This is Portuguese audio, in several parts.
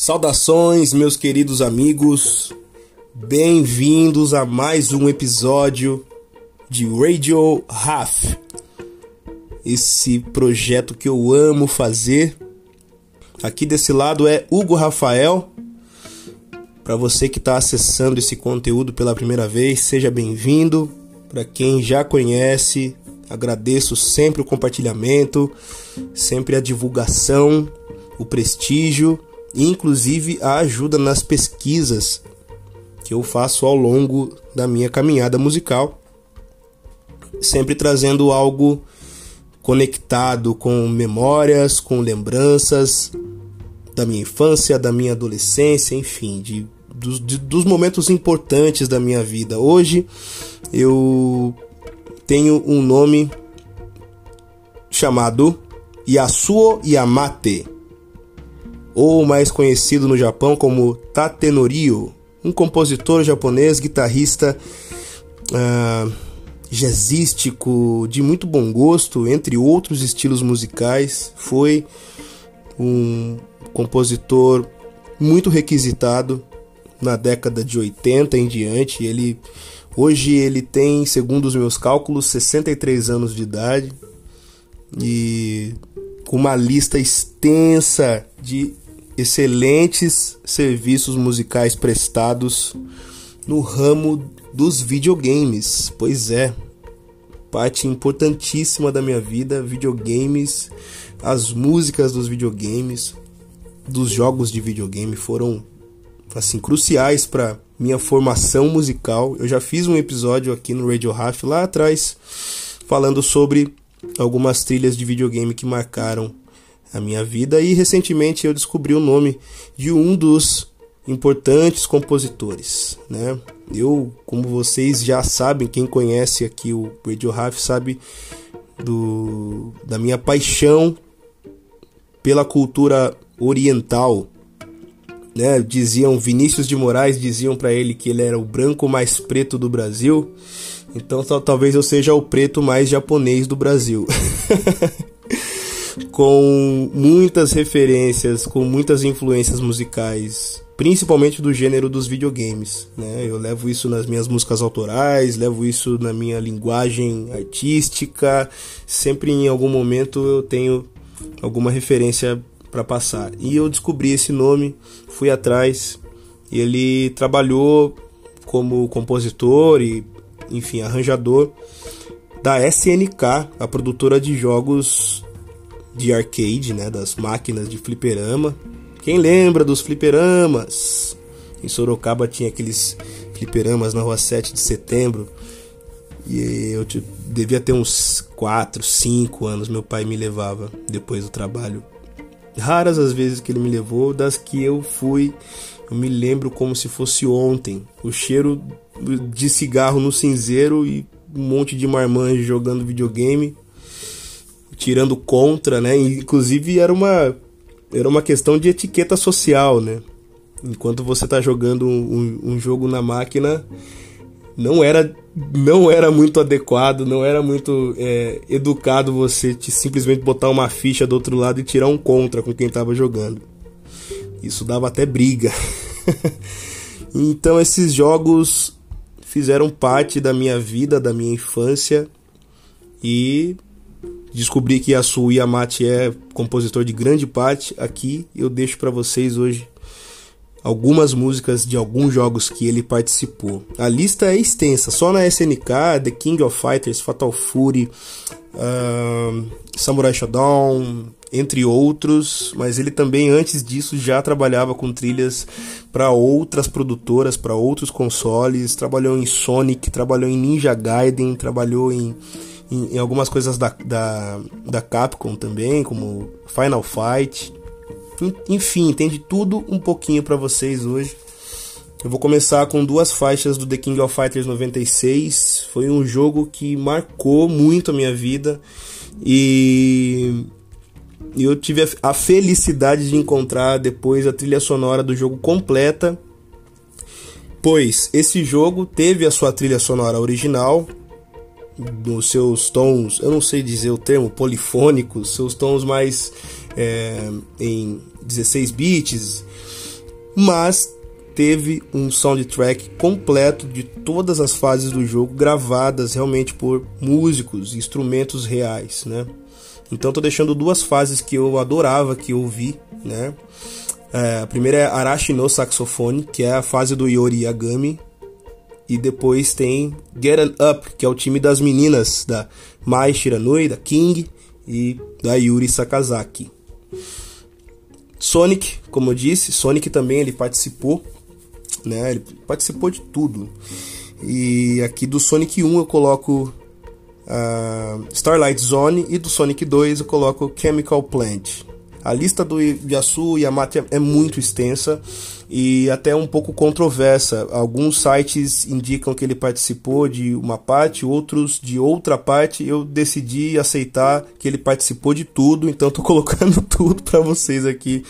Saudações, meus queridos amigos. Bem-vindos a mais um episódio de Radio Half. Esse projeto que eu amo fazer. Aqui desse lado é Hugo Rafael. Para você que está acessando esse conteúdo pela primeira vez, seja bem-vindo. Para quem já conhece, agradeço sempre o compartilhamento, sempre a divulgação, o prestígio inclusive a ajuda nas pesquisas que eu faço ao longo da minha caminhada musical, sempre trazendo algo conectado com memórias, com lembranças da minha infância, da minha adolescência, enfim, de, dos, de, dos momentos importantes da minha vida. Hoje eu tenho um nome chamado Yasuo Yamate ou mais conhecido no Japão como Tatenoryo, um compositor japonês, guitarrista uh, jazzístico de muito bom gosto, entre outros estilos musicais. Foi um compositor muito requisitado na década de 80 em diante. Ele hoje ele tem, segundo os meus cálculos, 63 anos de idade e uma lista extensa de excelentes serviços musicais prestados no ramo dos videogames. Pois é, parte importantíssima da minha vida, videogames, as músicas dos videogames, dos jogos de videogame foram assim cruciais para minha formação musical. Eu já fiz um episódio aqui no Radio Half lá atrás falando sobre algumas trilhas de videogame que marcaram a minha vida e recentemente eu descobri o nome de um dos importantes compositores, né? Eu, como vocês já sabem, quem conhece aqui o Radio Raf sabe do da minha paixão pela cultura oriental, né? Diziam Vinícius de Moraes diziam para ele que ele era o branco mais preto do Brasil. Então talvez eu seja o preto mais japonês do Brasil. com muitas referências, com muitas influências musicais, principalmente do gênero dos videogames. Né? Eu levo isso nas minhas músicas autorais, levo isso na minha linguagem artística. Sempre em algum momento eu tenho alguma referência para passar. E eu descobri esse nome, fui atrás. Ele trabalhou como compositor e, enfim, arranjador da SNK, a produtora de jogos de arcade, né, das máquinas de fliperama. Quem lembra dos fliperamas? Em Sorocaba tinha aqueles fliperamas na rua 7 de setembro. E eu devia ter uns 4, 5 anos. Meu pai me levava depois do trabalho. Raras as vezes que ele me levou, das que eu fui, eu me lembro como se fosse ontem. O cheiro de cigarro no cinzeiro e um monte de marmanjos jogando videogame tirando contra, né? Inclusive era uma era uma questão de etiqueta social, né? Enquanto você está jogando um, um, jogo na máquina, não era não era muito adequado, não era muito é, educado você te simplesmente botar uma ficha do outro lado e tirar um contra com quem estava jogando. Isso dava até briga. então esses jogos fizeram parte da minha vida, da minha infância e Descobri que Yasuo Yamate é compositor de grande parte. Aqui eu deixo para vocês hoje algumas músicas de alguns jogos que ele participou. A lista é extensa, só na SNK, The King of Fighters, Fatal Fury, uh, Samurai Shodown, entre outros, mas ele também antes disso já trabalhava com trilhas para outras produtoras, para outros consoles, trabalhou em Sonic, trabalhou em Ninja Gaiden, trabalhou em em, em algumas coisas da, da, da Capcom também, como Final Fight. Enfim, tem de tudo um pouquinho para vocês hoje. Eu vou começar com duas faixas do The King of Fighters 96. Foi um jogo que marcou muito a minha vida e eu tive a felicidade de encontrar depois a trilha sonora do jogo completa. Pois esse jogo teve a sua trilha sonora original, nos seus tons, eu não sei dizer o termo, polifônicos, seus tons mais é, em 16 bits, mas teve um soundtrack completo de todas as fases do jogo gravadas realmente por músicos, instrumentos reais, né? Então tô deixando duas fases que eu adorava que eu vi, né? É, a primeira é Arashi no Saxofone, que é a fase do Yori Yagami, e depois tem Get Up, que é o time das meninas da Mai Shiranui, da King e da Yuri Sakazaki. Sonic, como eu disse, Sonic também ele participou, né? Ele participou de tudo. E aqui do Sonic 1 eu coloco uh, Starlight Zone e do Sonic 2 eu coloco Chemical Plant. A lista do Yasu Yamate é muito extensa e até um pouco controversa. Alguns sites indicam que ele participou de uma parte, outros de outra parte. Eu decidi aceitar que ele participou de tudo, então estou colocando tudo para vocês aqui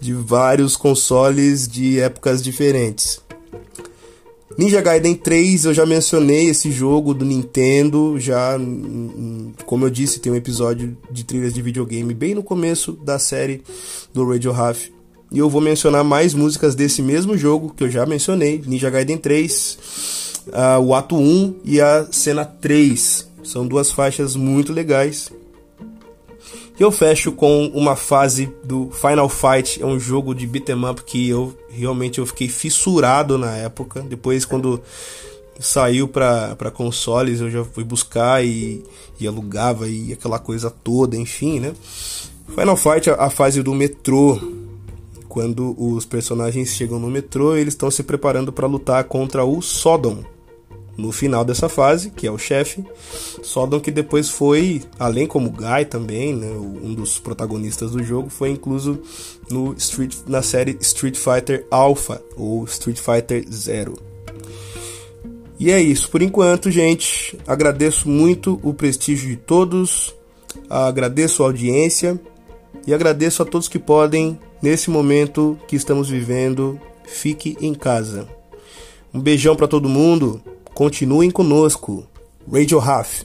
de vários consoles de épocas diferentes. Ninja Gaiden 3, eu já mencionei esse jogo do Nintendo, já como eu disse, tem um episódio de trilhas de videogame bem no começo da série do Radio Half. E eu vou mencionar mais músicas desse mesmo jogo que eu já mencionei, Ninja Gaiden 3, uh, o ato 1 e a cena 3. São duas faixas muito legais. E eu fecho com uma fase do Final Fight, é um jogo de beat'em up que eu realmente eu fiquei fissurado na época. Depois quando saiu para consoles, eu já fui buscar e, e, alugava e aquela coisa toda, enfim, né? Final Fight, a, a fase do metrô, quando os personagens chegam no metrô, eles estão se preparando para lutar contra o Sodom no final dessa fase, que é o chefe. Sodom que depois foi, além como Guy também, né, um dos protagonistas do jogo, foi incluso no Street, na série Street Fighter Alpha ou Street Fighter Zero. E é isso por enquanto, gente. Agradeço muito o prestígio de todos, agradeço a audiência e agradeço a todos que podem, nesse momento que estamos vivendo, fique em casa. Um beijão para todo mundo. Continuem conosco. Radio Raf.